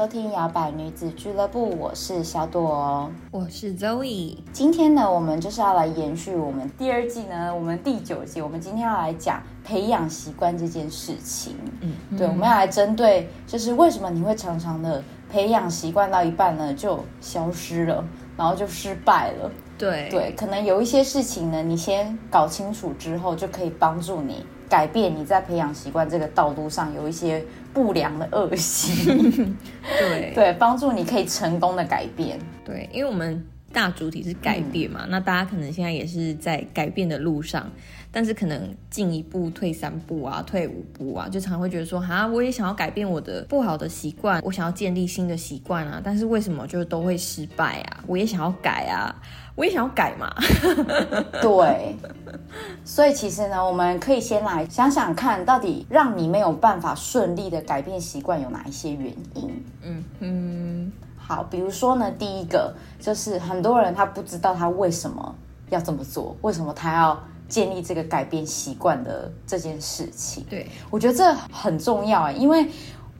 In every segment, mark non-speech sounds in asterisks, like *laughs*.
收听摇摆女子俱乐部，我是小朵，我是 Zoe。今天呢，我们就是要来延续我们第二季呢，我们第九季，我们今天要来讲培养习惯这件事情。嗯，对，我们要来针对，就是为什么你会常常的培养习惯到一半呢就消失了，然后就失败了。对对，可能有一些事情呢，你先搞清楚之后，就可以帮助你改变你在培养习惯这个道路上有一些。不良的恶习，*laughs* 对对，帮助你可以成功的改变。对，因为我们大主体是改变嘛，那大家可能现在也是在改变的路上，但是可能进一步退三步啊，退五步啊，就常会觉得说，哈，我也想要改变我的不好的习惯，我想要建立新的习惯啊，但是为什么就都会失败啊？我也想要改啊。我也想要改嘛，*laughs* 对，所以其实呢，我们可以先来想想看，到底让你没有办法顺利的改变习惯有哪一些原因？嗯嗯，好，比如说呢，第一个就是很多人他不知道他为什么要这么做，为什么他要建立这个改变习惯的这件事情？对我觉得这很重要啊，因为。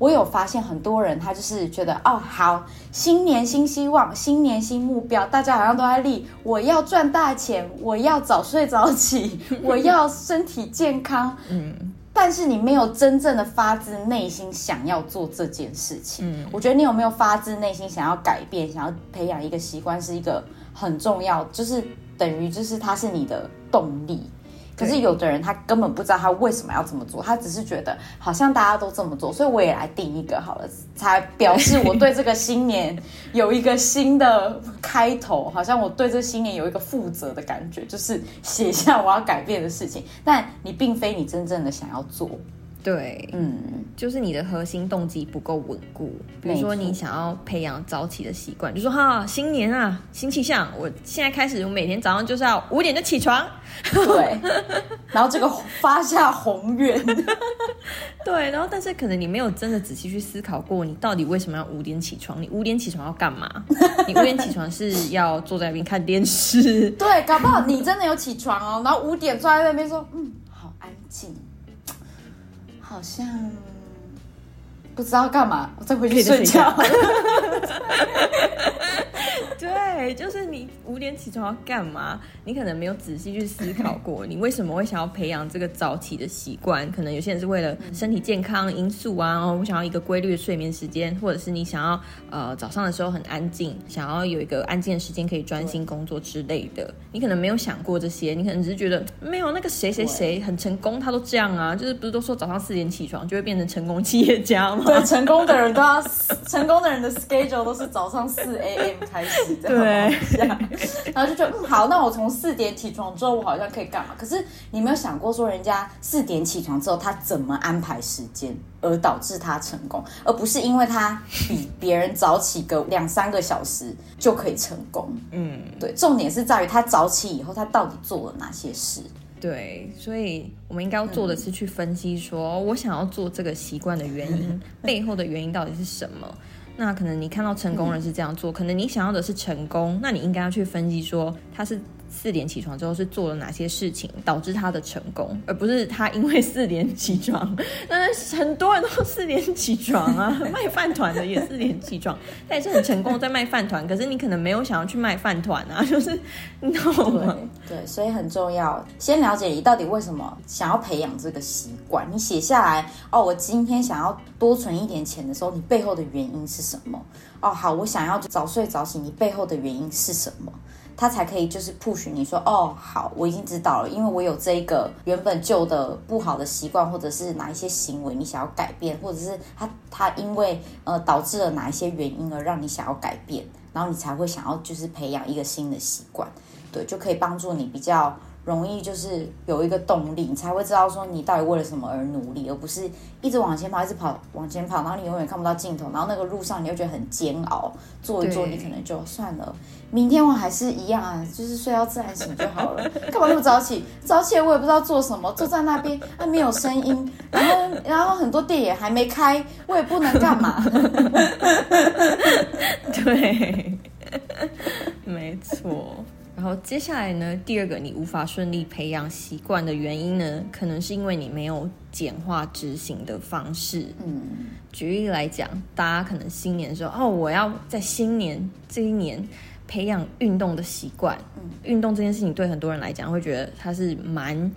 我有发现很多人，他就是觉得哦，好，新年新希望，新年新目标，大家好像都在立，我要赚大钱，我要早睡早起，*laughs* 我要身体健康。嗯，但是你没有真正的发自内心想要做这件事情。嗯，我觉得你有没有发自内心想要改变，想要培养一个习惯，是一个很重要，就是等于就是它是你的动力。可是有的人他根本不知道他为什么要这么做，他只是觉得好像大家都这么做，所以我也来定一个好了，才表示我对这个新年 *laughs* 有一个新的开头，好像我对这新年有一个负责的感觉，就是写下我要改变的事情。但你并非你真正的想要做。对，嗯，就是你的核心动机不够稳固。比如说，你想要培养早起的习惯，就说哈，新年啊，新气象，我现在开始，我每天早上就是要五点就起床。对，*laughs* 然后这个发下宏愿。*laughs* 对，然后但是可能你没有真的仔细去思考过，你到底为什么要五点起床？你五点起床要干嘛？*laughs* 你五点起床是要坐在那边看电视？对，搞不好你真的有起床哦，然后五点坐在那边说，嗯。好像不知道干嘛，我再回去睡觉。*laughs* 对，就是你五点起床要干嘛？你可能没有仔细去思考过，你为什么会想要培养这个早起的习惯？可能有些人是为了身体健康因素啊，我想要一个规律的睡眠时间，或者是你想要呃早上的时候很安静，想要有一个安静的时间可以专心工作之类的。你可能没有想过这些，你可能只是觉得没有那个谁谁谁很成功，他都这样啊，就是不是都说早上四点起床就会变成成功企业家吗？对，成功的人都要 *laughs* 成功的人的 schedule 都是早上四 a.m. 开始。对，然后就觉得嗯好，那我从四点起床之后，我好像可以干嘛？可是你没有想过说，人家四点起床之后，他怎么安排时间，而导致他成功，而不是因为他比别人早起个两三个小时就可以成功。嗯，对，重点是在于他早起以后，他到底做了哪些事。对，所以我们应该要做的是去分析，说我想要做这个习惯的原因，*laughs* 背后的原因到底是什么。那可能你看到成功人是这样做，可能你想要的是成功，那你应该要去分析说他是。四点起床之后是做了哪些事情导致他的成功，而不是他因为四点起床。那很多人都四点起床啊，*laughs* 卖饭团的也四点起床，他也是很成功在卖饭团。可是你可能没有想要去卖饭团啊，*laughs* 就是你懂吗？对，所以很重要，先了解你到底为什么想要培养这个习惯。你写下来哦，我今天想要多存一点钱的时候，你背后的原因是什么？哦，好，我想要早睡早起，你背后的原因是什么？他才可以就是 push 你说哦好，我已经知道了，因为我有这个原本旧的不好的习惯，或者是哪一些行为你想要改变，或者是他他因为呃导致了哪一些原因而让你想要改变，然后你才会想要就是培养一个新的习惯，对，就可以帮助你比较容易就是有一个动力，你才会知道说你到底为了什么而努力，而不是一直往前跑，一直跑往前跑，然后你永远看不到尽头，然后那个路上你又觉得很煎熬，做一做你可能就算了，明天我还是一样啊，就是睡到自然醒就好了，*laughs* 干嘛那么早起？早起我也不知道做什么，坐在那边啊没有声音，然后然后很多店也还没开，我也不能干嘛。*laughs* 对，没错。然后接下来呢，第二个你无法顺利培养习惯的原因呢，可能是因为你没有简化执行的方式。嗯，举例来讲，大家可能新年的时候，哦，我要在新年这一年培养运动的习惯。嗯运动这件事情对很多人来讲，会觉得它是蛮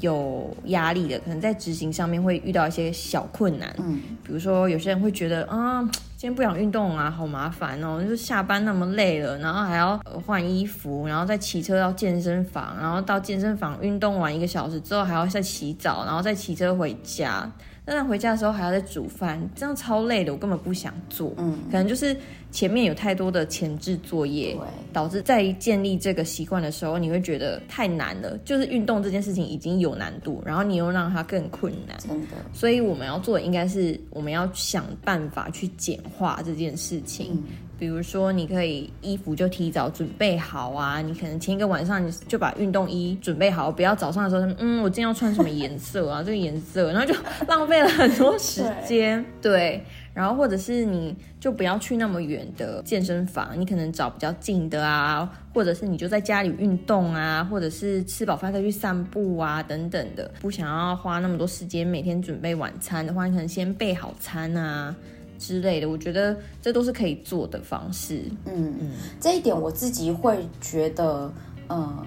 有压力的，可能在执行上面会遇到一些小困难。嗯，比如说有些人会觉得啊，今天不想运动啊，好麻烦哦，就是下班那么累了，然后还要呃换衣服，然后再骑车到健身房，然后到健身房运动完一个小时之后，还要再洗澡，然后再骑车回家。那回家的时候还要再煮饭，这样超累的，我根本不想做。嗯，可能就是前面有太多的前置作业，导致在建立这个习惯的时候，你会觉得太难了。就是运动这件事情已经有难度，然后你又让它更困难。真的，所以我们要做的应该是，我们要想办法去简化这件事情。嗯比如说，你可以衣服就提早准备好啊，你可能前一个晚上你就把运动衣准备好，不要早上的时候，嗯，我今天要穿什么颜色啊？*laughs* 这个颜色，然后就浪费了很多时间。*laughs* 对，然后或者是你就不要去那么远的健身房，你可能找比较近的啊，或者是你就在家里运动啊，或者是吃饱饭再去散步啊，等等的。不想要花那么多时间每天准备晚餐的话，你可能先备好餐啊。之类的，我觉得这都是可以做的方式。嗯嗯，这一点我自己会觉得，嗯，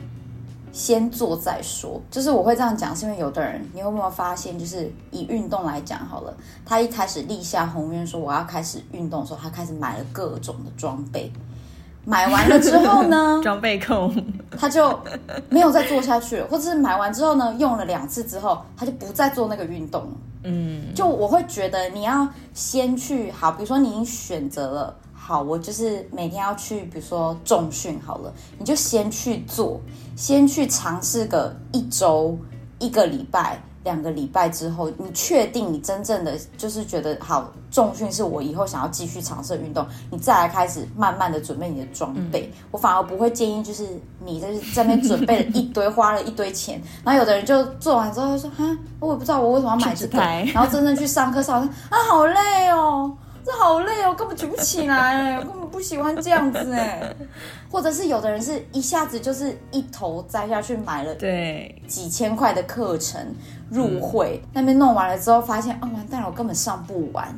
先做再说。就是我会这样讲，是因为有的人，你有没有发现，就是以运动来讲好了，他一开始立下宏愿说我要开始运动的时候，他开始买了各种的装备。买完了之后呢，*laughs* 装备控，他就没有再做下去了，或者是买完之后呢，用了两次之后，他就不再做那个运动了。嗯，就我会觉得你要先去好，比如说你已经选择了，好，我就是每天要去，比如说重训好了，你就先去做，先去尝试个一周、一个礼拜、两个礼拜之后，你确定你真正的就是觉得好，重训是我以后想要继续尝试的运动，你再来开始慢慢的准备你的装备。我反而不会建议，就是你就是在那边准备了一堆，花了一堆钱，然后有的人就做完之后就说哈，我也不知道我为什么要买这个，然后真正去上课上啊，好累哦。这好累哦，根本举不起来，*laughs* 我根本不喜欢这样子哎。*laughs* 或者是有的人是一下子就是一头栽下去买了对，几千块的课程入会，那边弄完了之后发现啊、完蛋了，我根本上不完。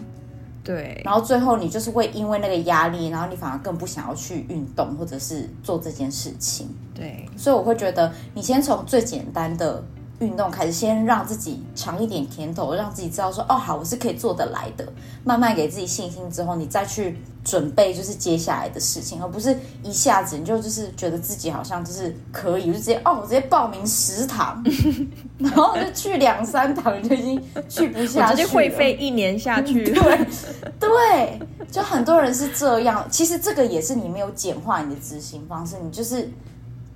对，然后最后你就是会因为那个压力，然后你反而更不想要去运动或者是做这件事情。对，所以我会觉得，你先从最简单的运动开始，先让自己尝一点甜头，让自己知道说，哦，好，我是可以做得来的。慢慢给自己信心之后，你再去准备就是接下来的事情，而不是一下子你就就是觉得自己好像就是可以，就直接哦，我直接报名十堂，*laughs* 然后就去两三堂，你就已经去不下去直接会费一年下去。*laughs* 对对，就很多人是这样。其实这个也是你没有简化你的执行方式，你就是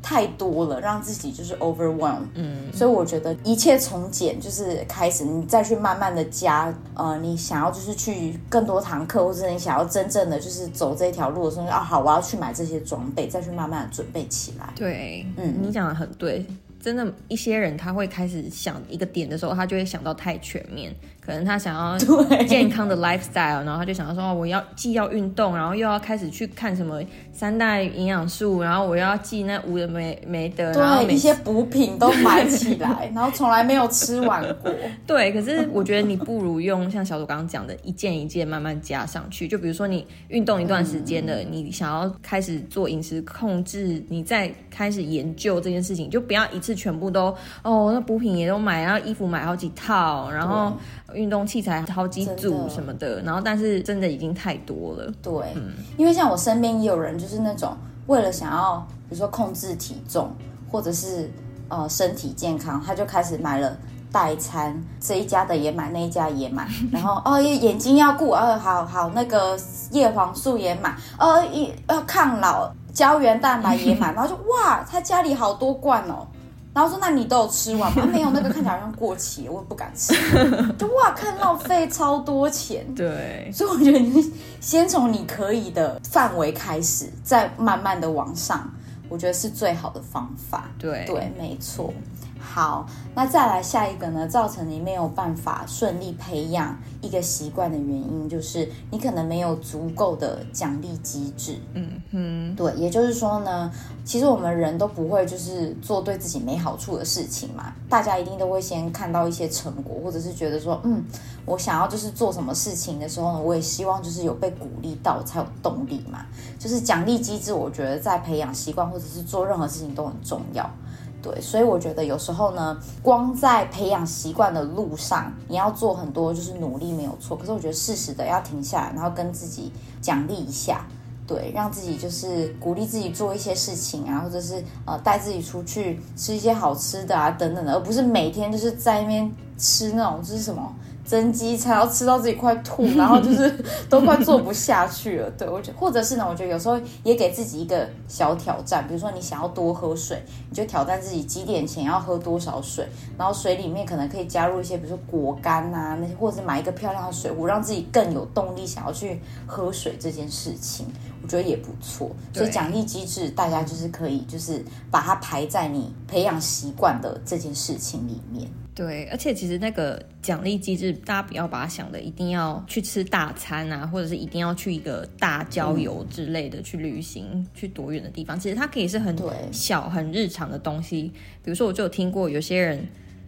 太多了，让自己就是 overwhelm。嗯，所以我觉得一切从简就是开始，你再去慢慢的加。呃，你想要就是去更多堂课，或者你想要真正的就是走这条路的时候，啊，好，我要去买这些装备，再去慢慢的准备起来。对，嗯你讲的很对。真的，一些人他会开始想一个点的时候，他就会想到太全面。可能他想要 *laughs* 健康的 lifestyle，然后他就想要说，哦，我要既要运动，然后又要开始去看什么三代营养素，然后我要记那五的没没的，然后对，一些补品都买起来，*laughs* 然后从来没有吃完过。对，可是我觉得你不如用像小组刚刚讲的，一件一件慢慢加上去。就比如说你运动一段时间了，你想要开始做饮食控制，你再开始研究这件事情，就不要一次全部都哦，那补品也都买，然后衣服买好几套，然后运动器材好几真组什么的，然后但是真的已经太多了。对，因为像我身边也有人，就是那种为了想要，比如说控制体重，或者是呃身体健康，他就开始买了代餐，这一家的也买，那一家也买，*laughs* 然后哦眼睛要顾，呃好好那个叶黄素也买，呃一要抗老胶原蛋白也买，*laughs* 然后就哇，他家里好多罐哦。然后说那你都有吃完吗？*laughs* 没有，那个看起来好像过期，我也不敢吃。*laughs* 就哇，看浪费超多钱。对，所以我觉得你先从你可以的范围开始，再慢慢的往上，我觉得是最好的方法。对对，没错。好，那再来下一个呢？造成你没有办法顺利培养一个习惯的原因，就是你可能没有足够的奖励机制。嗯哼，对，也就是说呢，其实我们人都不会就是做对自己没好处的事情嘛。大家一定都会先看到一些成果，或者是觉得说，嗯，我想要就是做什么事情的时候呢，我也希望就是有被鼓励到才有动力嘛。就是奖励机制，我觉得在培养习惯或者是做任何事情都很重要。对，所以我觉得有时候呢，光在培养习惯的路上，你要做很多就是努力没有错。可是我觉得适时的要停下来，然后跟自己奖励一下，对，让自己就是鼓励自己做一些事情啊，或者是呃带自己出去吃一些好吃的啊等等的，而不是每天就是在那边吃那种就是什么。增肌才要吃到自己快吐，*laughs* 然后就是都快做不下去了。对我觉，或者是呢，我觉得有时候也给自己一个小挑战，比如说你想要多喝水，你就挑战自己几点前要喝多少水，然后水里面可能可以加入一些，比如说果干啊那些，或者是买一个漂亮的水壶，让自己更有动力想要去喝水这件事情，我觉得也不错。所以奖励机制，大家就是可以就是把它排在你培养习惯的这件事情里面。对，而且其实那个奖励机制，大家不要把它想的一定要去吃大餐啊，或者是一定要去一个大郊游之类的去旅行，去多远的地方。其实它可以是很小、很日常的东西。比如说，我就有听过有些人，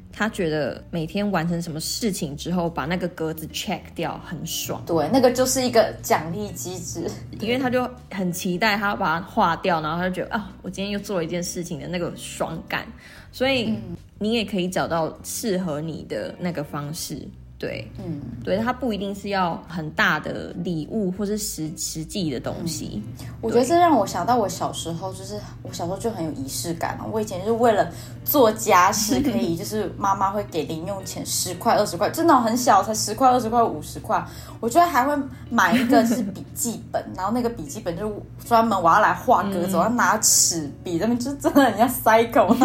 他觉得每天完成什么事情之后，把那个格子 check 掉，很爽。对，那个就是一个奖励机制，因为他就很期待他把它划掉，然后他就觉得啊，我今天又做了一件事情的那个爽感。所以你也可以找到适合你的那个方式，对，嗯，对，它不一定是要很大的礼物或是实实际的东西。我觉得这让我想到我小时候，就是我小时候就很有仪式感嘛。我以前就是为了做家事，可以就是妈妈会给零用钱十块二十块，真的很小，才十块二十块五十块。我觉得还会买一个是笔记本，然后那个笔记本就是专门我要来画格子，我要拿尺笔，那边就真的人家 cycle，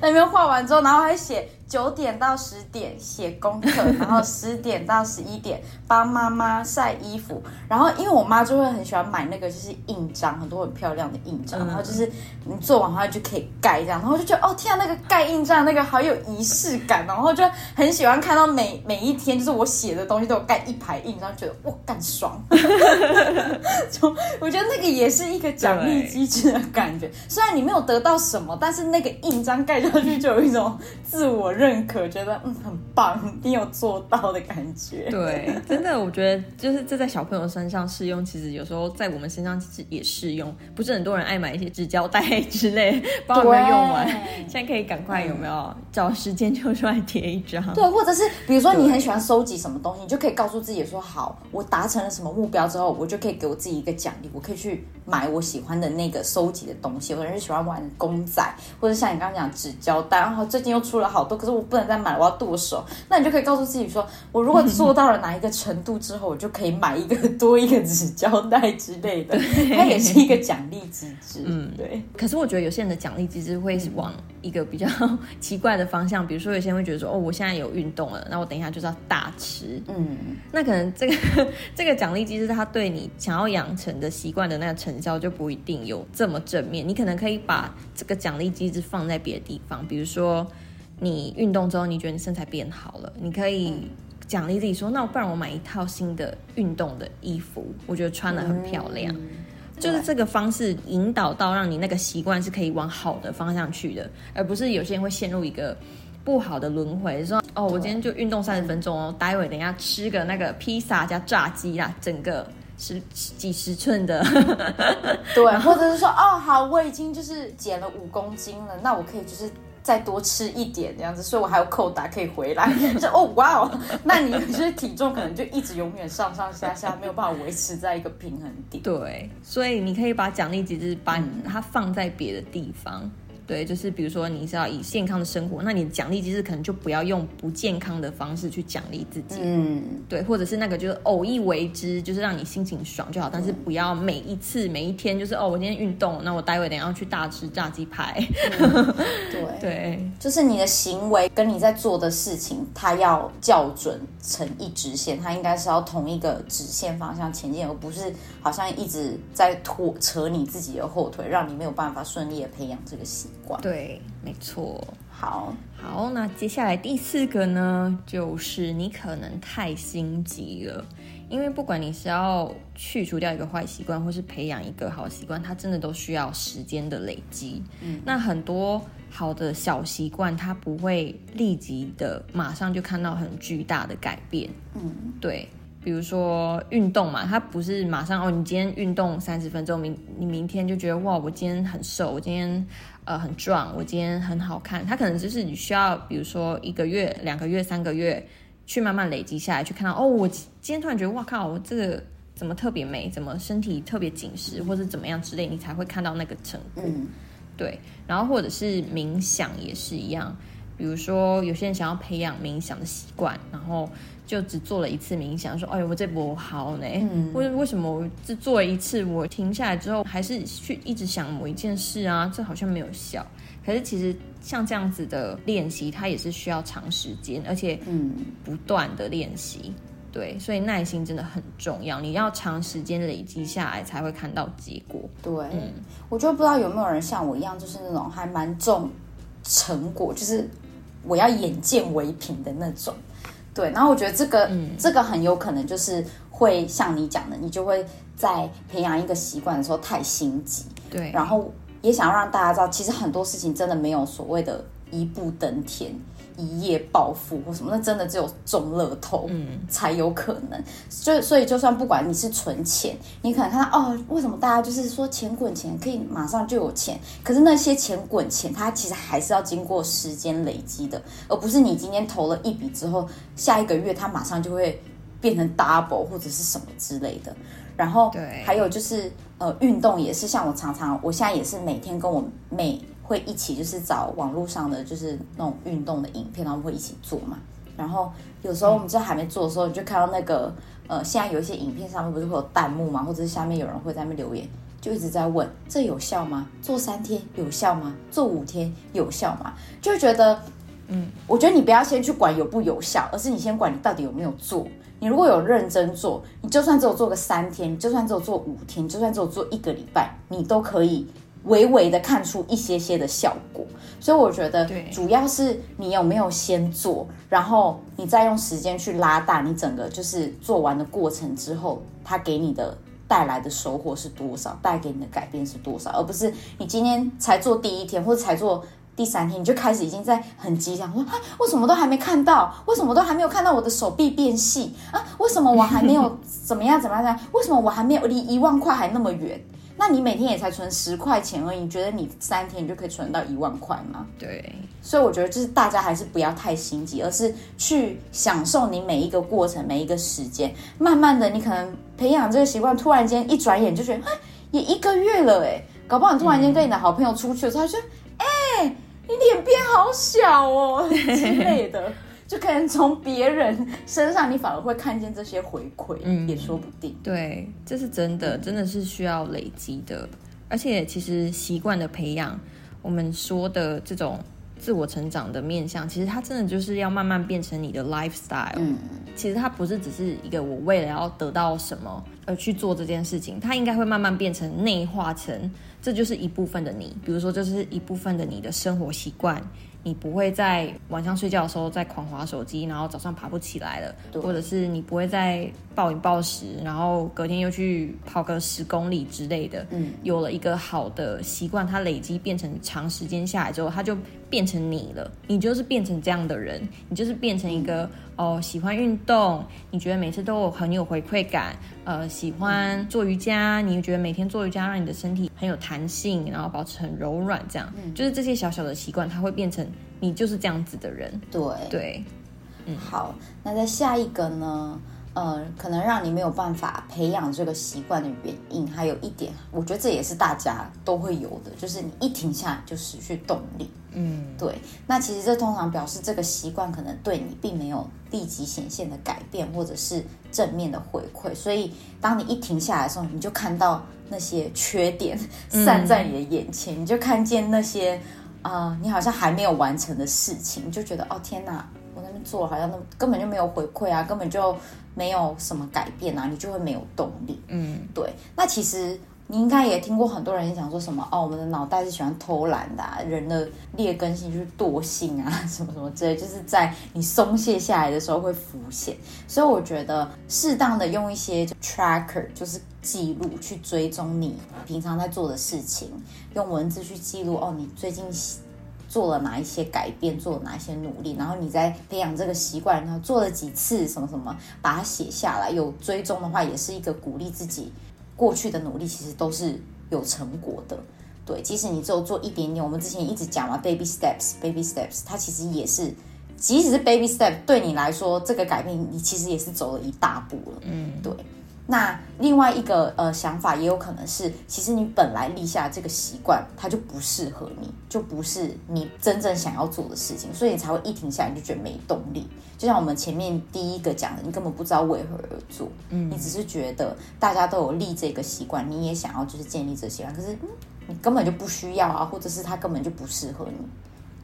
那边画完之后，然后还写。九点到十点写功课，*laughs* 然后十点到十一点帮妈妈晒衣服，然后因为我妈就会很喜欢买那个就是印章，很多很漂亮的印章，然后就是你做完它就可以盖这样，然后就觉得哦天啊，那个盖印章那个好有仪式感，然后就很喜欢看到每每一天就是我写的东西都有盖一排印章，觉得哇干爽，*laughs* 就我觉得那个也是一个奖励机制的感觉，虽然你没有得到什么，但是那个印章盖上去就有一种自我。认可，觉得嗯很棒，你有做到的感觉。对，真的，我觉得就是这在小朋友身上适用，其实有时候在我们身上其实也适用。不是很多人爱买一些纸胶带之类，帮我们用完，现在可以赶快有没有找时间就出来贴一张？对，或者是比如说你很喜欢收集什么东西，你就可以告诉自己说，好，我达成了什么目标之后，我就可以给我自己一个奖励，我可以去买我喜欢的那个收集的东西。有人是喜欢玩公仔，或者像你刚刚讲纸胶带，然后最近又出了好多。可是我不能再买，我要剁手。那你就可以告诉自己说，我如果做到了哪一个程度之后，我就可以买一个多一个纸胶带之类的。*laughs* 它也是一个奖励机制。嗯，对。可是我觉得有些人的奖励机制会往一个比较奇怪的方向，比如说有些人会觉得说，哦，我现在有运动了，那我等一下就是要大吃。嗯，那可能这个 *laughs* 这个奖励机制，它对你想要养成的习惯的那个成效就不一定有这么正面。你可能可以把这个奖励机制放在别的地方，比如说。你运动之后，你觉得你身材变好了，你可以奖励自己说：“那不然我买一套新的运动的衣服，我觉得穿的很漂亮。”就是这个方式引导到让你那个习惯是可以往好的方向去的，而不是有些人会陷入一个不好的轮回，说：“哦，我今天就运动三十分钟哦，待会等一下吃个那个披萨加炸鸡啦，整个十几十寸的。*laughs* ”对，或者是说：“哦，好，我已经就是减了五公斤了，那我可以就是。”再多吃一点这样子，所以我还有扣打可以回来。*laughs* 就哦哇哦，那你就是体重可能就一直永远上上下下，没有办法维持在一个平衡点。对，所以你可以把奖励机制把它放在别的地方。对，就是比如说你是要以健康的生活，那你的奖励机制可能就不要用不健康的方式去奖励自己，嗯，对，或者是那个就是偶一为之，就是让你心情爽就好，但是不要每一次每一天就是哦，我今天运动，那我待会等下要去大吃炸鸡排，对，*laughs* 对。就是你的行为跟你在做的事情，它要校准成一直线，它应该是要同一个直线方向前进，而不是好像一直在拖扯你自己的后腿，让你没有办法顺利的培养这个习惯。对，没错。好，好，那接下来第四个呢，就是你可能太心急了，因为不管你是要去除掉一个坏习惯，或是培养一个好习惯，它真的都需要时间的累积。嗯，那很多好的小习惯，它不会立即的马上就看到很巨大的改变。嗯，对。比如说运动嘛，它不是马上哦，你今天运动三十分钟，明你明天就觉得哇，我今天很瘦，我今天呃很壮，我今天很好看。它可能就是你需要，比如说一个月、两个月、三个月，去慢慢累积下来，去看到哦，我今天突然觉得哇靠，我这个怎么特别美，怎么身体特别紧实，或者怎么样之类，你才会看到那个成果。对，然后或者是冥想也是一样，比如说有些人想要培养冥想的习惯，然后。就只做了一次冥想，说：“哎呦，我这波好呢。为为什么我只做了一次，我停下来之后还是去一直想某一件事啊？这好像没有效。可是其实像这样子的练习，它也是需要长时间，而且嗯不断的练习。对，所以耐心真的很重要。你要长时间累积下来，才会看到结果。对，嗯，我就不知道有没有人像我一样，就是那种还蛮重成果，就是我要眼见为凭的那种。”对，然后我觉得这个这个很有可能就是会像你讲的，你就会在培养一个习惯的时候太心急。对，然后也想要让大家知道，其实很多事情真的没有所谓的一步登天。一夜暴富或什么，那真的只有中乐透才有可能。就所以，就算不管你是存钱，你可能看到哦，为什么大家就是说钱滚钱可以马上就有钱？可是那些钱滚钱，它其实还是要经过时间累积的，而不是你今天投了一笔之后，下一个月它马上就会变成 double 或者是什么之类的。然后，还有就是呃，运动也是，像我常常，我现在也是每天跟我妹。会一起就是找网络上的就是那种运动的影片，然后会一起做嘛。然后有时候我们在还没做的时候，你就看到那个呃，现在有一些影片上面不是会有弹幕嘛，或者是下面有人会在那边留言，就一直在问这有效吗？做三天有效吗？做五天有效吗？就觉得，嗯，我觉得你不要先去管有不有效，而是你先管你到底有没有做。你如果有认真做，你就算只有做个三天，你就算只有做五天，你就算只有做一个礼拜，你都可以。微微的看出一些些的效果，所以我觉得主要是你有没有先做，然后你再用时间去拉大你整个就是做完的过程之后，它给你的带来的收获是多少，带给你的改变是多少，而不是你今天才做第一天或者才做第三天，你就开始已经在很急想说啊，为什么都还没看到？为什么都还没有看到我的手臂变细啊？为什么我还没有怎么样怎么样？为什么我还没有离一万块还那么远？那你每天也才存十块钱而已，你觉得你三天你就可以存到一万块吗？对，所以我觉得就是大家还是不要太心急，而是去享受你每一个过程、每一个时间。慢慢的，你可能培养这个习惯，突然间一转眼就觉得，哎，也一个月了，哎，搞不好你突然间跟你的好朋友出去的时候，他说，哎，你脸变好小哦之类的。*laughs* 就可能从别人身上，你反而会看见这些回馈，嗯，也说不定。对，这是真的，真的是需要累积的。而且，其实习惯的培养，我们说的这种自我成长的面向，其实它真的就是要慢慢变成你的 lifestyle。嗯，其实它不是只是一个我为了要得到什么而去做这件事情，它应该会慢慢变成内化成，这就是一部分的你。比如说，这是一部分的你的生活习惯。你不会在晚上睡觉的时候再狂滑手机，然后早上爬不起来了，或者是你不会再暴饮暴食，然后隔天又去跑个十公里之类的。嗯，有了一个好的习惯，它累积变成长时间下来之后，它就变成你了。你就是变成这样的人，你就是变成一个哦喜欢运动，你觉得每次都有很有回馈感，呃，喜欢做瑜伽，你觉得每天做瑜伽让你的身体很有弹性，然后保持很柔软，这样，就是这些小小的习惯，它会变成。你就是这样子的人，对对，嗯，好，那在下一个呢？呃，可能让你没有办法培养这个习惯的原因，还有一点，我觉得这也是大家都会有的，就是你一停下来就失去动力。嗯，对，那其实这通常表示这个习惯可能对你并没有立即显现的改变，或者是正面的回馈。所以，当你一停下来的时候，你就看到那些缺点散在你的眼前，你就看见那些啊、你好像还没有完成的事情，你就觉得哦天哪，我那边做了好像那根本就没有回馈啊，根本就没有什么改变啊，你就会没有动力。嗯，对，那其实你应该也听过很多人讲说什么哦，我们的脑袋是喜欢偷懒的、啊，人的劣根性就是惰性啊，什么什么之类，就是在你松懈下来的时候会浮现。所以我觉得适当的用一些 tracker，就是记录去追踪你平常在做的事情，用文字去记录哦，你最近。做了哪一些改变，做了哪一些努力，然后你在培养这个习惯，然后做了几次什么什么，把它写下来。有追踪的话，也是一个鼓励自己过去的努力，其实都是有成果的。对，即使你只有做一点点，我们之前一直讲嘛，baby steps，baby steps，它其实也是，即使是 baby step，对你来说，这个改变你其实也是走了一大步了。嗯，对。那另外一个呃想法也有可能是，其实你本来立下这个习惯，它就不适合你，就不是你真正想要做的事情，所以你才会一停下来你就觉得没动力。就像我们前面第一个讲的，你根本不知道为何而做，嗯，你只是觉得大家都有立这个习惯，你也想要就是建立这习惯，可是嗯，你根本就不需要啊，或者是它根本就不适合你。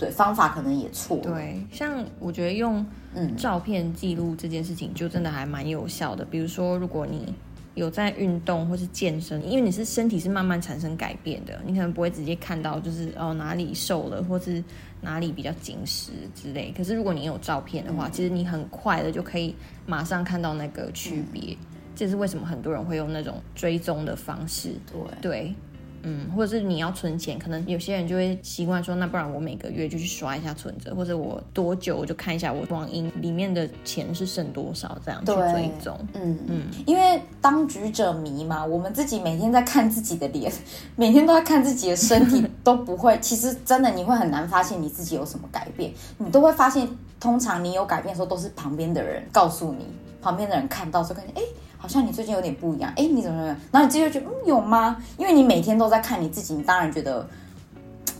对，方法可能也错。对，像我觉得用嗯照片记录这件事情，就真的还蛮有效的。比如说，如果你有在运动或是健身，因为你是身体是慢慢产生改变的，你可能不会直接看到就是哦哪里瘦了，或是哪里比较紧实之类。可是如果你有照片的话，其实你很快的就可以马上看到那个区别。这是为什么很多人会用那种追踪的方式。对对，嗯，或者是你要存钱，可能有些人就会习惯说，那不然我每个月就去刷一下存折，或者我多久我就看一下我网银里面的钱是剩多少，这样去对追踪。嗯嗯，因为当局者迷嘛，我们自己每天在看自己的脸，*laughs* 每天都在看自己的身体，都不会。其实真的你会很难发现你自己有什么改变，你都会发现，通常你有改变的时候，都是旁边的人告诉你，旁边的人看到说，感觉哎。诶好像你最近有点不一样，哎，你怎么怎么样？然后你自己就觉得，嗯，有吗？因为你每天都在看你自己，你当然觉得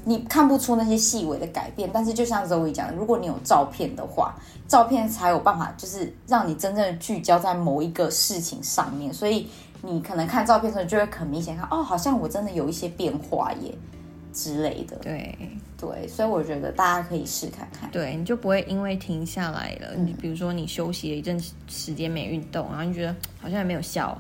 你看不出那些细微的改变。但是就像 Zoe 讲的，如果你有照片的话，照片才有办法，就是让你真正聚焦在某一个事情上面。所以你可能看照片的时候，就会很明显看，哦，好像我真的有一些变化耶之类的。对对，所以我觉得大家可以试看看。对，你就不会因为停下来了，你比如说你休息了一阵时间没运动，然后你觉得好像也没有效，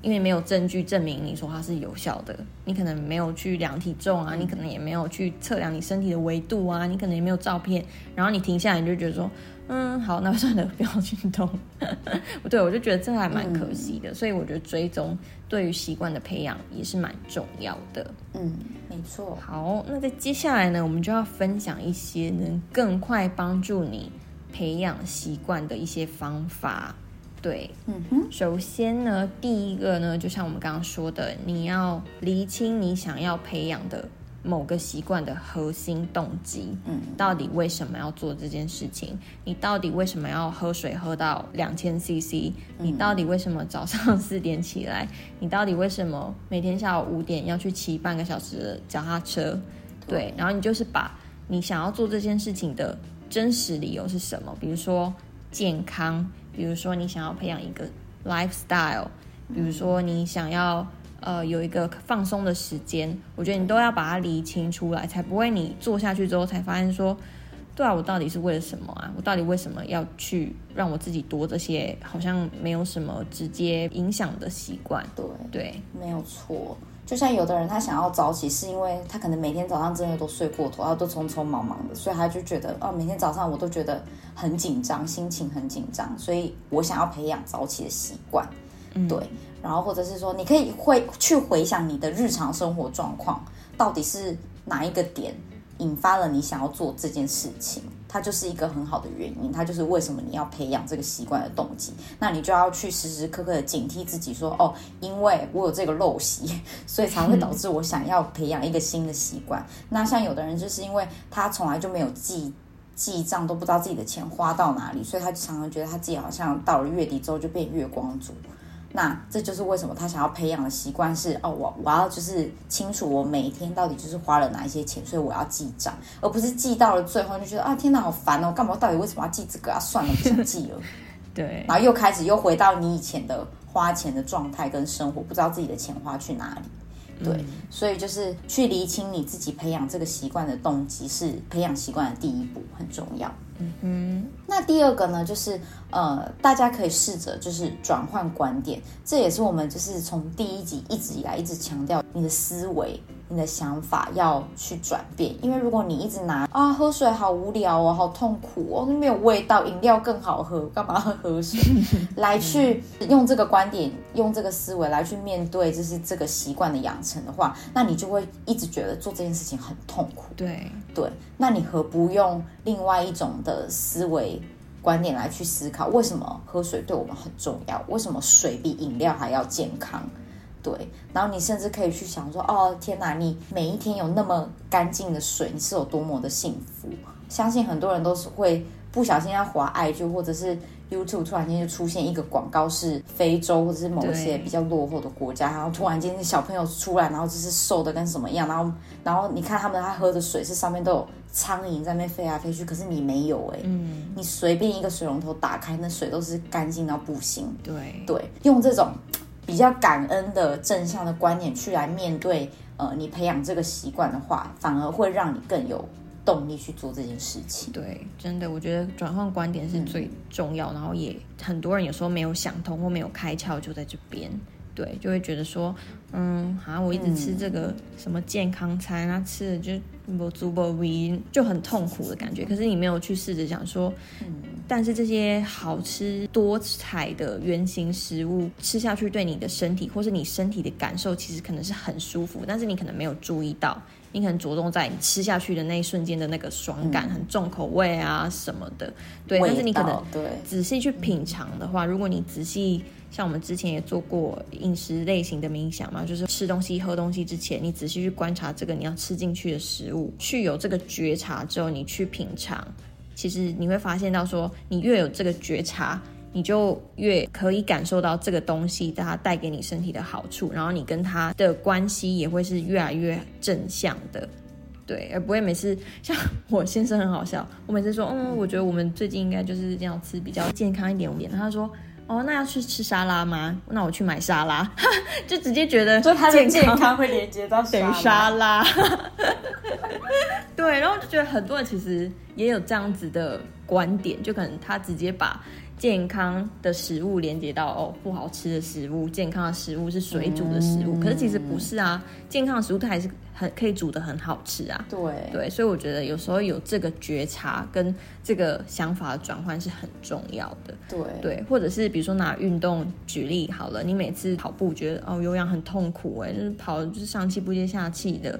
因为没有证据证明你说它是有效的，你可能没有去量体重啊，你可能也没有去测量你身体的维度啊，你可能也没有照片，然后你停下来你就觉得说，嗯，好，那算了，不要运动。*laughs* 对，我就觉得这还蛮可惜的，所以我觉得追踪对于习惯的培养也是蛮重要的。嗯，没错。好，那在接下来呢，我们就要分享一些能更快帮助你培养习惯的一些方法。对，嗯哼，首先呢，第一个呢，就像我们刚刚说的，你要厘清你想要培养的某个习惯的核心动机。嗯，到底为什么要做这件事情？你到底为什么要喝水喝到两千 CC？你到底为什么早上四点起来？你到底为什么每天下午五点要去骑半个小时的脚踏车？对，然后你就是把你想要做这件事情的真实理由是什么？比如说健康，比如说你想要培养一个 lifestyle，比如说你想要呃有一个放松的时间，我觉得你都要把它理清出来，才不会你做下去之后才发现说，对啊，我到底是为了什么啊？我到底为什么要去让我自己多这些好像没有什么直接影响的习惯？对对，没有错。就像有的人他想要早起，是因为他可能每天早上真的都睡过头，然后都匆匆忙忙的，所以他就觉得哦，每天早上我都觉得很紧张，心情很紧张，所以我想要培养早起的习惯。嗯对，然后或者是说，你可以会去回想你的日常生活状况，到底是哪一个点引发了你想要做这件事情，它就是一个很好的原因，它就是为什么你要培养这个习惯的动机。那你就要去时时刻刻的警惕自己说，哦，因为我有这个陋习，*laughs* 所以才会导致我想要培养一个新的习惯。那像有的人就是因为他从来就没有记。记账都不知道自己的钱花到哪里，所以他常常觉得他自己好像到了月底之后就变月光族。那这就是为什么他想要培养的习惯是哦，我我要就是清楚我每一天到底就是花了哪一些钱，所以我要记账，而不是记到了最后就觉得啊天哪好烦哦，干嘛到底为什么要记这个啊？算了，不想记了。*laughs* 对，然后又开始又回到你以前的花钱的状态跟生活，不知道自己的钱花去哪里。对，所以就是去厘清你自己培养这个习惯的动机，是培养习惯的第一步，很重要。嗯。哼，那第二个呢，就是呃，大家可以试着就是转换观点，这也是我们就是从第一集一直以来一直强调，你的思维、你的想法要去转变。因为如果你一直拿啊喝水好无聊哦，好痛苦哦，没有味道，饮料更好喝，干嘛喝喝水？来去用这个观点，用这个思维来去面对，就是这个习惯的养成的话，那你就会一直觉得做这件事情很痛苦。对对，那你何不用另外一种的？的思维观点来去思考，为什么喝水对我们很重要？为什么水比饮料还要健康？对，然后你甚至可以去想说，哦，天哪，你每一天有那么干净的水，你是有多么的幸福？相信很多人都是会不小心要滑爱就或者是。YouTube 突然间就出现一个广告，是非洲或者是某些比较落后的国家，然后突然间小朋友出来，然后就是瘦的跟什么样，然后然后你看他们他喝的水是上面都有苍蝇在那边飞来飞去，可是你没有哎，嗯，你随便一个水龙头打开，那水都是干净到不行。对对，用这种比较感恩的正向的观点去来面对，呃，你培养这个习惯的话，反而会让你更有。动力去做这件事情，对，真的，我觉得转换观点是最重要，然后也很多人有时候没有想通或没有开窍，就在这边，对，就会觉得说，嗯，好像我一直吃这个什么健康餐啊，吃的就不足不味，就很痛苦的感觉。可是你没有去试着想说，嗯，但是这些好吃多彩的原型食物吃下去，对你的身体或是你身体的感受，其实可能是很舒服，但是你可能没有注意到。你可能着重在你吃下去的那一瞬间的那个爽感，很重口味啊什么的，对。但是你可能对仔细去品尝的话，如果你仔细像我们之前也做过饮食类型的冥想嘛，就是吃东西、喝东西之前，你仔细去观察这个你要吃进去的食物，去有这个觉察之后，你去品尝，其实你会发现到说，你越有这个觉察。你就越可以感受到这个东西它带给你身体的好处，然后你跟它的关系也会是越来越正向的，对，而不会每次像 *laughs* 我先生很好笑，我每次说，嗯，我觉得我们最近应该就是这样吃比较健康一点点，他说，哦，那要去吃沙拉吗？那我去买沙拉，*laughs* 就直接觉得就他的健康会连接到 *laughs* 等于沙拉，*laughs* 对，然后就觉得很多人其实也有这样子的观点，就可能他直接把。健康的食物连接到哦，不好吃的食物，健康的食物是水煮的食物，可是其实不是啊，健康的食物它还是很可以煮的很好吃啊。对对，所以我觉得有时候有这个觉察跟这个想法的转换是很重要的。对对，或者是比如说拿运动举例好了，你每次跑步觉得哦有氧很痛苦哎，就是跑就是上气不接下气的，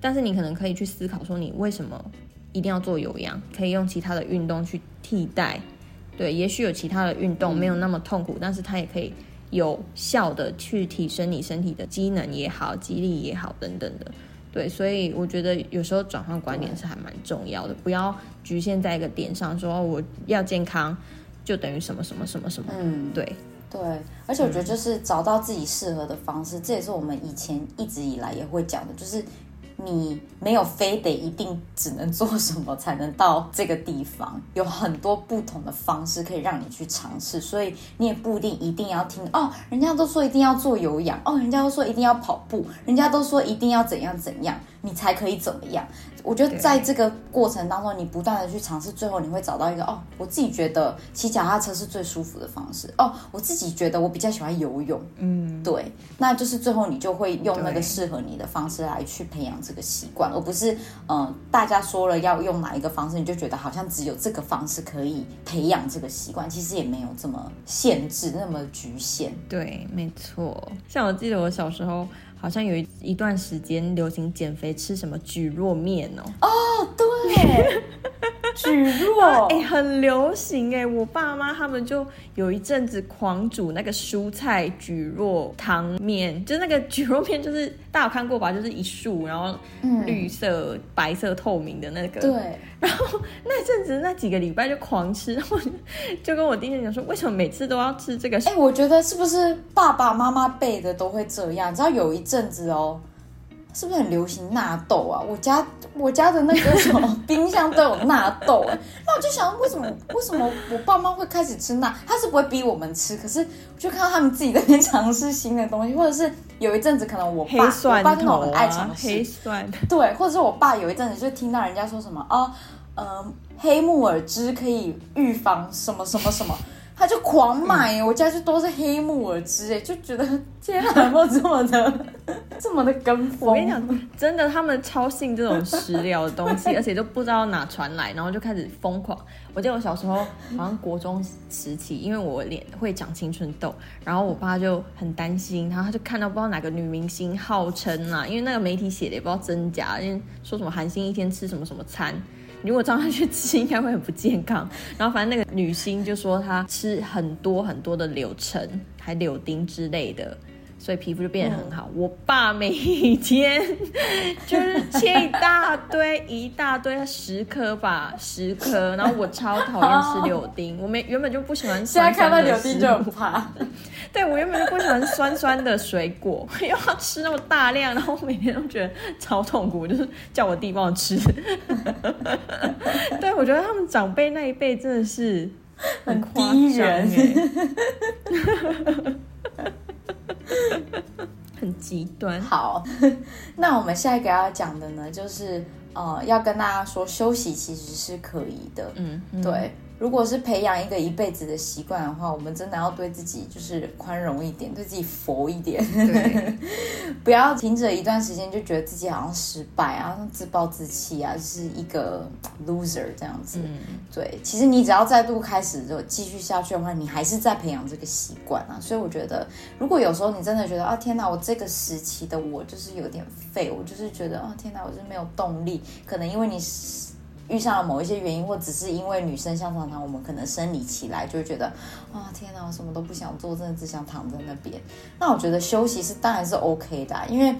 但是你可能可以去思考说你为什么一定要做有氧，可以用其他的运动去替代。对，也许有其他的运动没有那么痛苦，但是它也可以有效的去提升你身体的机能也好，肌力也好等等的。对，所以我觉得有时候转换观点是还蛮重要的，不要局限在一个点上，说我要健康就等于什么什么什么什么。嗯，对对，而且我觉得就是找到自己适合的方式，这也是我们以前一直以来也会讲的，就是。你没有非得一定只能做什么才能到这个地方，有很多不同的方式可以让你去尝试，所以你也不一定一定要听哦，人家都说一定要做有氧哦，人家都说一定要跑步，人家都说一定要怎样怎样，你才可以怎么样。我觉得在这个过程当中，你不断的去尝试，最后你会找到一个哦，我自己觉得骑脚踏车是最舒服的方式哦，我自己觉得我比较喜欢游泳，嗯，对，那就是最后你就会用那个适合你的方式来去培养这个习惯，而不是嗯，大家说了要用哪一个方式，你就觉得好像只有这个方式可以培养这个习惯，其实也没有这么限制，那么局限。对，没错。像我记得我小时候。好像有一一段时间流行减肥吃什么蒟蒻面哦。哦，对，*laughs* *laughs* 蒟蒻，哎、很流行哎、我爸妈他们就有一阵子狂煮那个蔬菜蒟蒻汤面，就是那个蒟蒻面，就是大家有看过吧？就是一束，然后绿色、白色透明的那个。。对，*laughs* 然后那阵子那几个礼拜就狂吃，然后就跟我弟弟讲说，为什么每次都要吃这个？哎、我觉得是不是爸爸妈妈辈的都会这样？你知道有一阵子哦，是不是很流行纳豆啊？我家我家的那个什么冰箱都有纳豆哎，*laughs* 那我就想为什么为什么我爸妈会开始吃纳？他是不会逼我们吃，可是我就看到他们自己在那边尝试新的东西，或者是有一阵子可能我爸我爸就那种很爱啊尝，试黑蒜。对，或者是我爸有一阵子就听到人家说什么哦，呃，黑木耳汁可以预防什么什么什么，他就狂买耶，我家就都是黑木耳汁哎，就觉得天啊，有没有这么的 *laughs* 这么的跟风？我跟你讲，真的，他们超信这种食疗的东西，*laughs* 而且都不知道哪传来，然后就开始疯狂。我记得我小时候好像国中时期，因为我脸会长青春痘，然后我爸就很担心，然后他就看到不知道哪个女明星号称啊，因为那个媒体写的也不知道真假，因为说什么韩星一天吃什么什么餐。如果照他去吃，应该会很不健康。*laughs* 然后反正那个女星就说她吃很多很多的柳橙，还柳丁之类的，所以皮肤就变得很好。我爸每天 *laughs* 就是切一大堆，一大堆十颗吧，十颗。然后我超讨厌吃柳丁，我没原本就不喜欢现在酸看到酸的柳丁就很。怕，对我原本就不喜欢酸酸的水果，*laughs* 又要吃那么大量，然后每天都觉得超痛苦，就是叫我弟帮我吃。*laughs* 对，我觉得他们长辈那一辈真的是很夸张哎，*laughs* 很极端。好，*laughs* 那我们下一个要讲的呢，就是呃，要跟大家说，休息其实是可以的，嗯，嗯对，如果是培养一个一辈子的习惯的话，我们真的要对自己就是宽容一点，对自己佛一点，对，*laughs* 不要停止一段时间就觉得自己好像失败啊，自暴自弃啊，是一个 loser 这样子。嗯，对，其实你只要再度开始就继续下去的话，你还是在培养这个习惯啊。所以我觉得，如果有时候你真的觉得啊，天哪，我这个时期的我就是有点废，我就是觉得啊，天哪，我就是没有动力，可能因为你是遇上了某一些原因，或只是因为女生像常常我们可能生理期来就会觉得啊，天哪，我什么都不想做，真的只想躺在那边。那我觉得休息是当然是 OK 的啊、因为。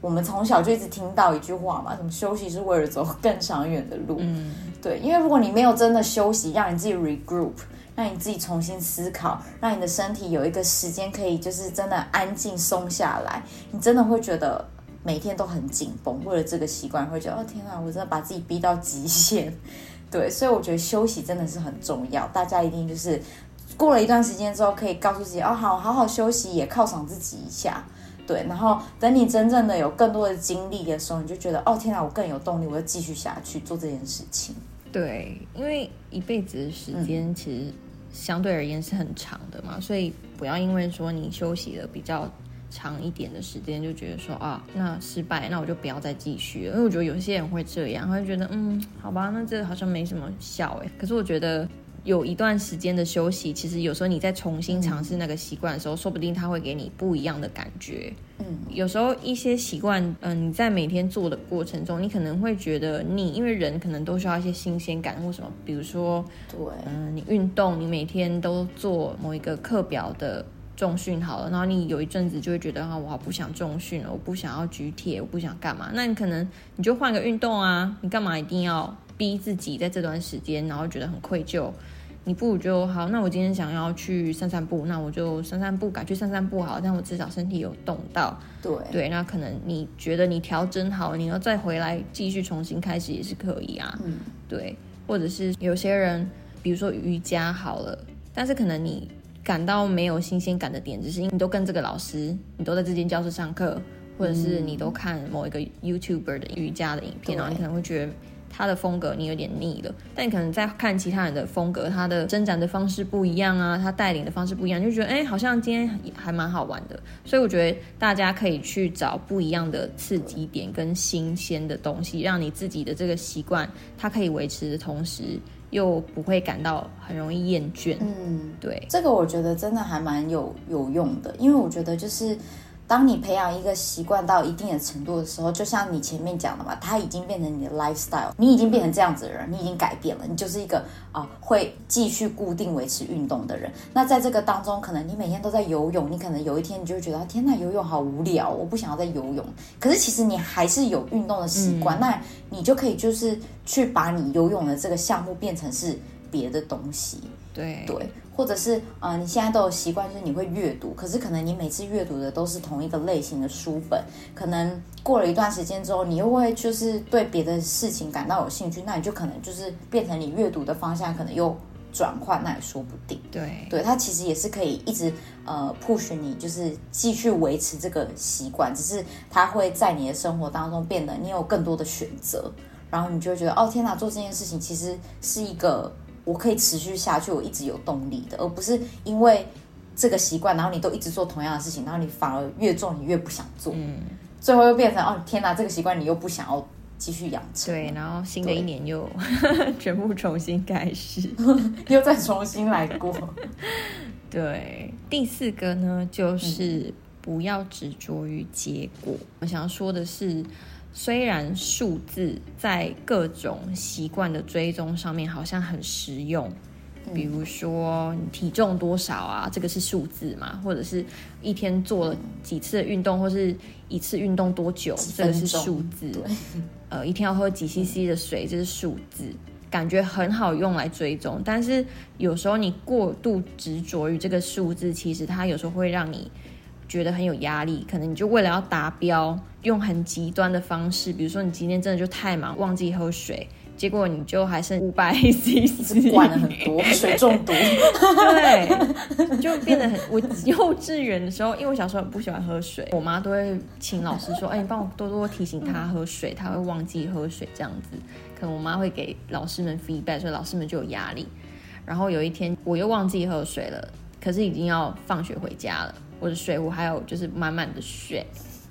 我们从小就一直听到一句话嘛，什么休息是为了走更长远的路。嗯，对，因为如果你没有真的休息，让你自己 regroup，让你自己重新思考，让你的身体有一个时间可以就是真的安静松下来，你真的会觉得每天都很紧绷。为了这个习惯，会觉得哦天啊，我真的把自己逼到极限。*laughs* 对，所以我觉得休息真的是很重要，大家一定就是过了一段时间之后，可以告诉自己哦，好好好休息，也犒赏自己一下。对，然后等你真正的有更多的精力的时候，你就觉得哦天啊，我更有动力，我要继续下去做这件事情。对，因为一辈子的时间其实相对而言是很长的嘛，所以不要因为说你休息了比较长一点的时间，就觉得说啊，那失败，那我就不要再继续了。因为我觉得有些人会这样，他会觉得嗯，好吧，那这个好像没什么效诶。可是我觉得。有一段时间的休息，其实有时候你再重新尝试那个习惯的时候，说不定它会给你不一样的感觉。嗯，有时候一些习惯，嗯、你在每天做的过程中，你可能会觉得腻，因为人可能都需要一些新鲜感或什么，比如说，对，嗯、你运动，你每天都做某一个课表的重训好了，然后你有一阵子就会觉得啊，我好不想重训了，我不想要举铁，我不想干嘛，那你可能你就换个运动啊，你干嘛一定要逼自己在这段时间，然后觉得很愧疚？你不如就好，那我今天想要去散散步，那我就散散步，改去散散步好，但我至少身体有动到。对，对，那可能你觉得你调整好，你要再回来继续重新开始也是可以啊。嗯，对，或者是有些人，比如说瑜伽好了，但是可能你感到没有新鲜感的点，只是因为你都跟这个老师，你都在这间教室上课，或者是你都看某一个 YouTuber 的瑜伽的影片，对然后你可能会觉得。他的风格你有点腻了，但你可能在看其他人的风格，他的伸展的方式不一样啊，他带领的方式不一样，就觉得哎，好像今天还蛮好玩的。所以我觉得大家可以去找不一样的刺激点跟新鲜的东西，让你自己的这个习惯它可以维持的同时，又不会感到很容易厌倦。嗯，对，这个我觉得真的还蛮有有用的，因为我觉得就是当你培养一个习惯到一定的程度的时候，就像你前面讲的嘛，它已经变成你的 lifestyle，你已经变成这样子的人，你已经改变了，你就是一个啊、会继续固定维持运动的人。那在这个当中，可能你每天都在游泳，你可能有一天你就会觉得天呐，游泳好无聊，我不想要再游泳。可是其实你还是有运动的习惯，那你就可以就是去把你游泳的这个项目变成是别的东西。对对，或者是呃，你现在都有习惯，就是你会阅读，可是可能你每次阅读的都是同一个类型的书本，可能过了一段时间之后，你又会就是对别的事情感到有兴趣，那你就可能就是变成你阅读的方向可能又转换，那也说不定。对对，它其实也是可以一直呃 push 你，就是继续维持这个习惯，只是它会在你的生活当中变得你有更多的选择，然后你就会觉得哦天哪，做这件事情其实是一个我可以持续下去，我一直有动力的，而不是因为这个习惯，然后你都一直做同样的事情，然后你反而越做你越不想做，嗯，最后又变成哦天哪，这个习惯你又不想要继续养成，对，然后新的一年又 *laughs* 全部重新开始。*laughs* 又再重新来过。*laughs* 对，第四个呢，就是不要执着于结果。我想要说的是，虽然数字在各种习惯的追踪上面好像很实用，比如说你体重多少啊，这个是数字嘛，或者是一天做了几次的运动，或是一次运动多久，这个是数字。呃，一天要喝几 CC 的水，这是数字，感觉很好用来追踪。但是有时候你过度执着于这个数字，其实它有时候会让你觉得很有压力。可能你就为了要达标，用很极端的方式，比如说你今天真的就太忙，忘记喝水，结果你就还剩五百 *laughs* CC，灌了很多水中毒。对，就变得很。我幼稚园的时候，因为我小时候很不喜欢喝水，我妈都会请老师说：“哎、你帮我多多提醒他喝水，他会忘记喝水这样子。”可能我妈会给老师们 feedback，所以老师们就有压力。然后有一天我又忘记喝水了，可是已经要放学回家了，我的水壶还有就是满满的水。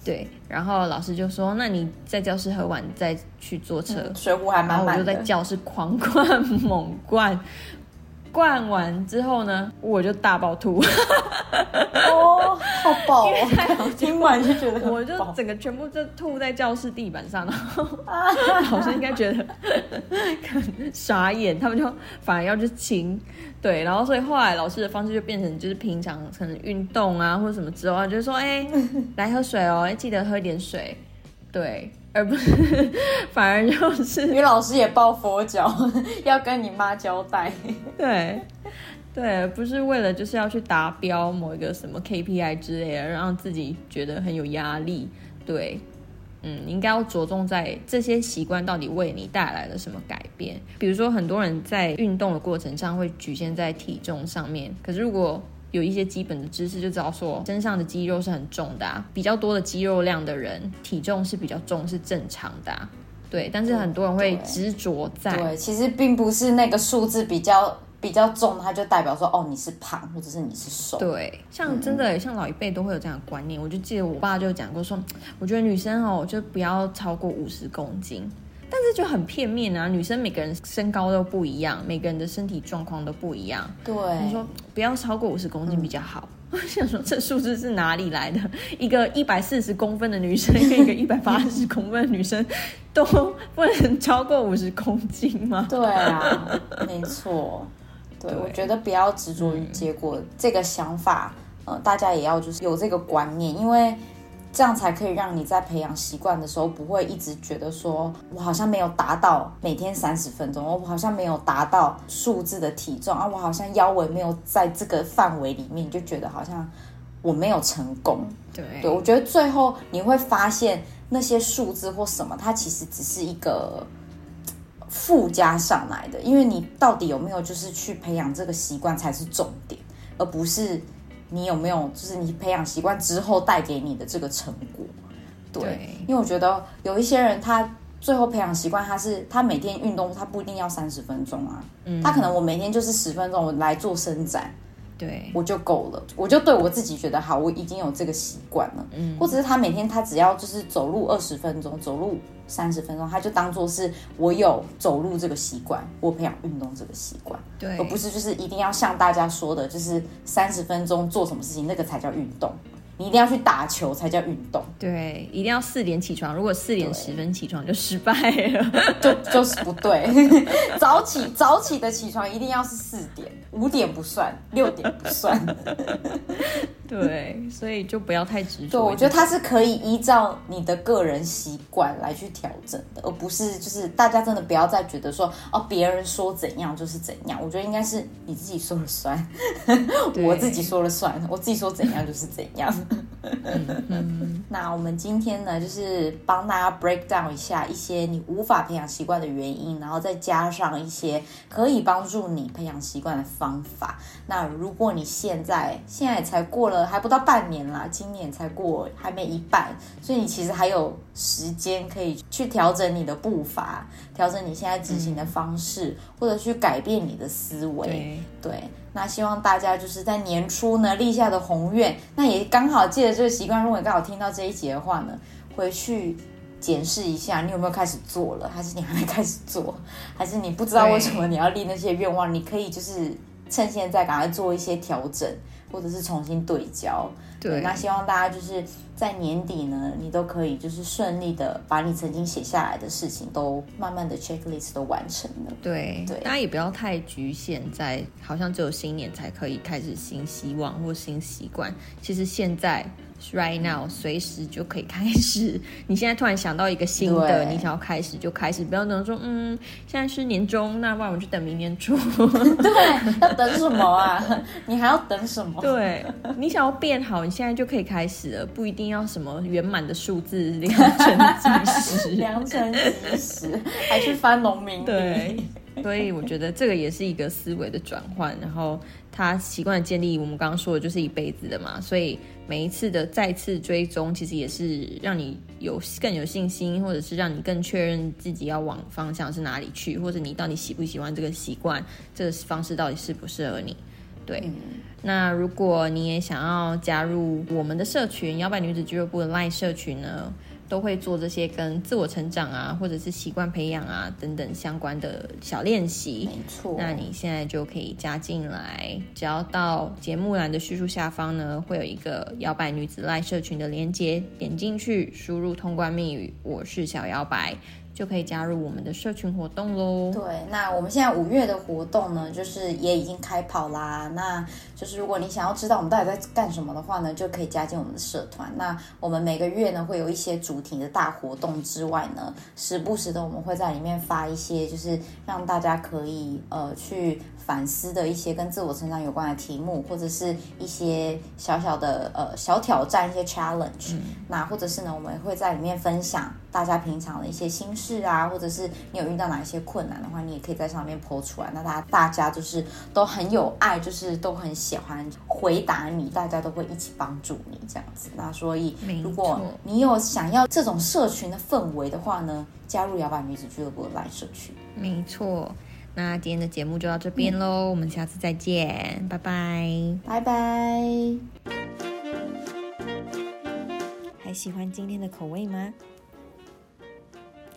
对，然后老师就说：“那你在教室喝完再去坐车。水壶还然后我就满满的，在教室狂灌猛灌，灌完之后呢，我就大爆吐，哦，好饱哦！*laughs* 听完就觉得我就整个全部就吐在教室地板上，然后 *laughs* 老师应该觉得很傻眼，他们就反而要去清，对，然后所以后来老师的方式就变成就是平常可能运动啊或者什么之后，就是说哎、来喝水哦，哎记得喝一点水，对，而不是反而就是于老师也抱佛脚，要跟你妈交代。对，对，不是为了就是要去达标某一个什么 KPI 之类的，让自己觉得很有压力。对，嗯，你应该要着重在这些习惯到底为你带来了什么改变。比如说，很多人在运动的过程上会局限在体重上面，可是如果有一些基本的知识，就知道说身上的肌肉是很重的、啊，比较多的肌肉量的人，体重是比较重，是正常的、啊。对，但是很多人会执着在对，其实并不是那个数字比较比较重，它就代表说哦你是胖或者是你是瘦。对，像真的像老一辈都会有这样的观念。我就记得我爸就讲过说，我觉得女生哦，就不要超过五十公斤。但是就很片面啊，女生每个人身高都不一样，每个人的身体状况都不一样。对，你说不要超过五十公斤比较好。*laughs* 我想说这数字是哪里来的？*laughs* 一个一百四十公分的女生 *laughs* 跟一个一百八十公分的女生都不能超过五十公斤吗？对啊，没错。对，对我觉得不要执着于结果、这个想法，呃，大家也要就是有这个观念，因为这样才可以让你在培养习惯的时候，不会一直觉得说我好像没有达到每天三十分钟，我好像没有达到数字的体重啊，我好像腰围没有在这个范围里面，就觉得好像我没有成功。对对，我觉得最后你会发现那些数字或什么，它其实只是一个附加上来的，因为你到底有没有就是去培养这个习惯才是重点，而不是你有没有就是你培养习惯之后带给你的这个成果。对，对因为我觉得有一些人他。最后培养习惯，他是他每天运动，他不一定要三十分钟啊，嗯他可能我每天就是十分钟，我来做伸展，对我就够了，我就对我自己觉得好，我已经有这个习惯了。嗯或者是他每天他只要就是走路二十分钟，走路三十分钟，他就当做是我有走路这个习惯，我培养运动这个习惯，对，而不是就是一定要像大家说的，就是三十分钟做什么事情，那个才叫运动。你一定要去打球才叫运动，对，一定要四点起床。如果四点十分起床就失败了，就就是不对。*laughs* 早起早起的起床一定要是四点，五点不算，六点不算。对，所以就不要太执着。对，我觉得它是可以依照你的个人习惯来去调整的，而不是就是大家真的不要再觉得说哦，别人说怎样就是怎样。我觉得应该是你自己说了算，*laughs* 我自己说了算，我自己说怎样就是怎样。那我们今天呢，就是帮大家 break down 一下一些你无法培养习惯的原因，然后再加上一些可以帮助你培养习惯的方法。那如果你现在现在才过了还不到半年啦，今年才过还没一半，所以你其实还有时间可以去调整你的步伐，调整你现在执行的方式，或者去改变你的思维。对，那希望大家就是在年初呢立下的宏愿，那也刚好借着这个习惯，如果你刚好听到这一节的话呢，回去检视一下你有没有开始做了，还是你还没开始做，*laughs* 还是你不知道为什么你要立那些愿望，你可以就是趁现在赶快做一些调整。或者是重新对焦，对，那希望大家就是在年底呢，你都可以就是顺利的把你曾经写下来的事情都慢慢的 checklist 都完成了。对，对，大家也不要太局限在好像只有新年才可以开始新希望或新习惯，其实现在。Right now，随时就可以开始。你现在突然想到一个新的，你想要开始就开始，不要等说，嗯，现在是年终，那不然我们就等明年初。*laughs* 对，要等什么啊？*laughs* 你还要等什么？对，你想要变好，你现在就可以开始了，不一定要什么圆满的数字良辰吉时，良辰吉时，还去翻农民对。所以我觉得这个也是一个思维的转换，然后他习惯的建立，我们刚刚说的就是一辈子的嘛。所以每一次的再次追踪，其实也是让你有更有信心，或者是让你更确认自己要往方向是哪里去，或者你到底喜不喜欢这个习惯，这个方式到底适不适合你。对，那如果你也想要加入我们的社群摇摆女子俱乐部的 LINE 社群呢？都会做这些跟自我成长啊，或者是习惯培养啊等等相关的小练习。没错，那你现在就可以加进来，只要到节目栏的叙述下方呢，会有一个摇摆女子赖社群的连接，点进去，输入通关密语，我是小摇摆。就可以加入我们的社群活动喽。对，那我们现在五月的活动呢，就是也已经开跑啦。那就是如果你想要知道我们到底在干什么的话呢，就可以加进我们的社团。那我们每个月呢会有一些主题的大活动之外呢，时不时的我们会在里面发一些，就是让大家可以呃去反思的一些跟自我成长有关的题目，或者是一些小小的呃小挑战，一些 challenge。那或者是呢，我们会在里面分享大家平常的一些心事。啊，或者是你有遇到哪一些困难的话，你也可以在上面剖出来。那大家大家就是都很有爱，就是都很喜欢回答你，大家都会一起帮助你这样子。那所以，如果你有想要这种社群的氛围的话呢，加入摇摆女子俱乐部的来社群。没错，那今天的节目就到这边喽，我们下次再见，拜拜，拜拜。还喜欢今天的口味吗？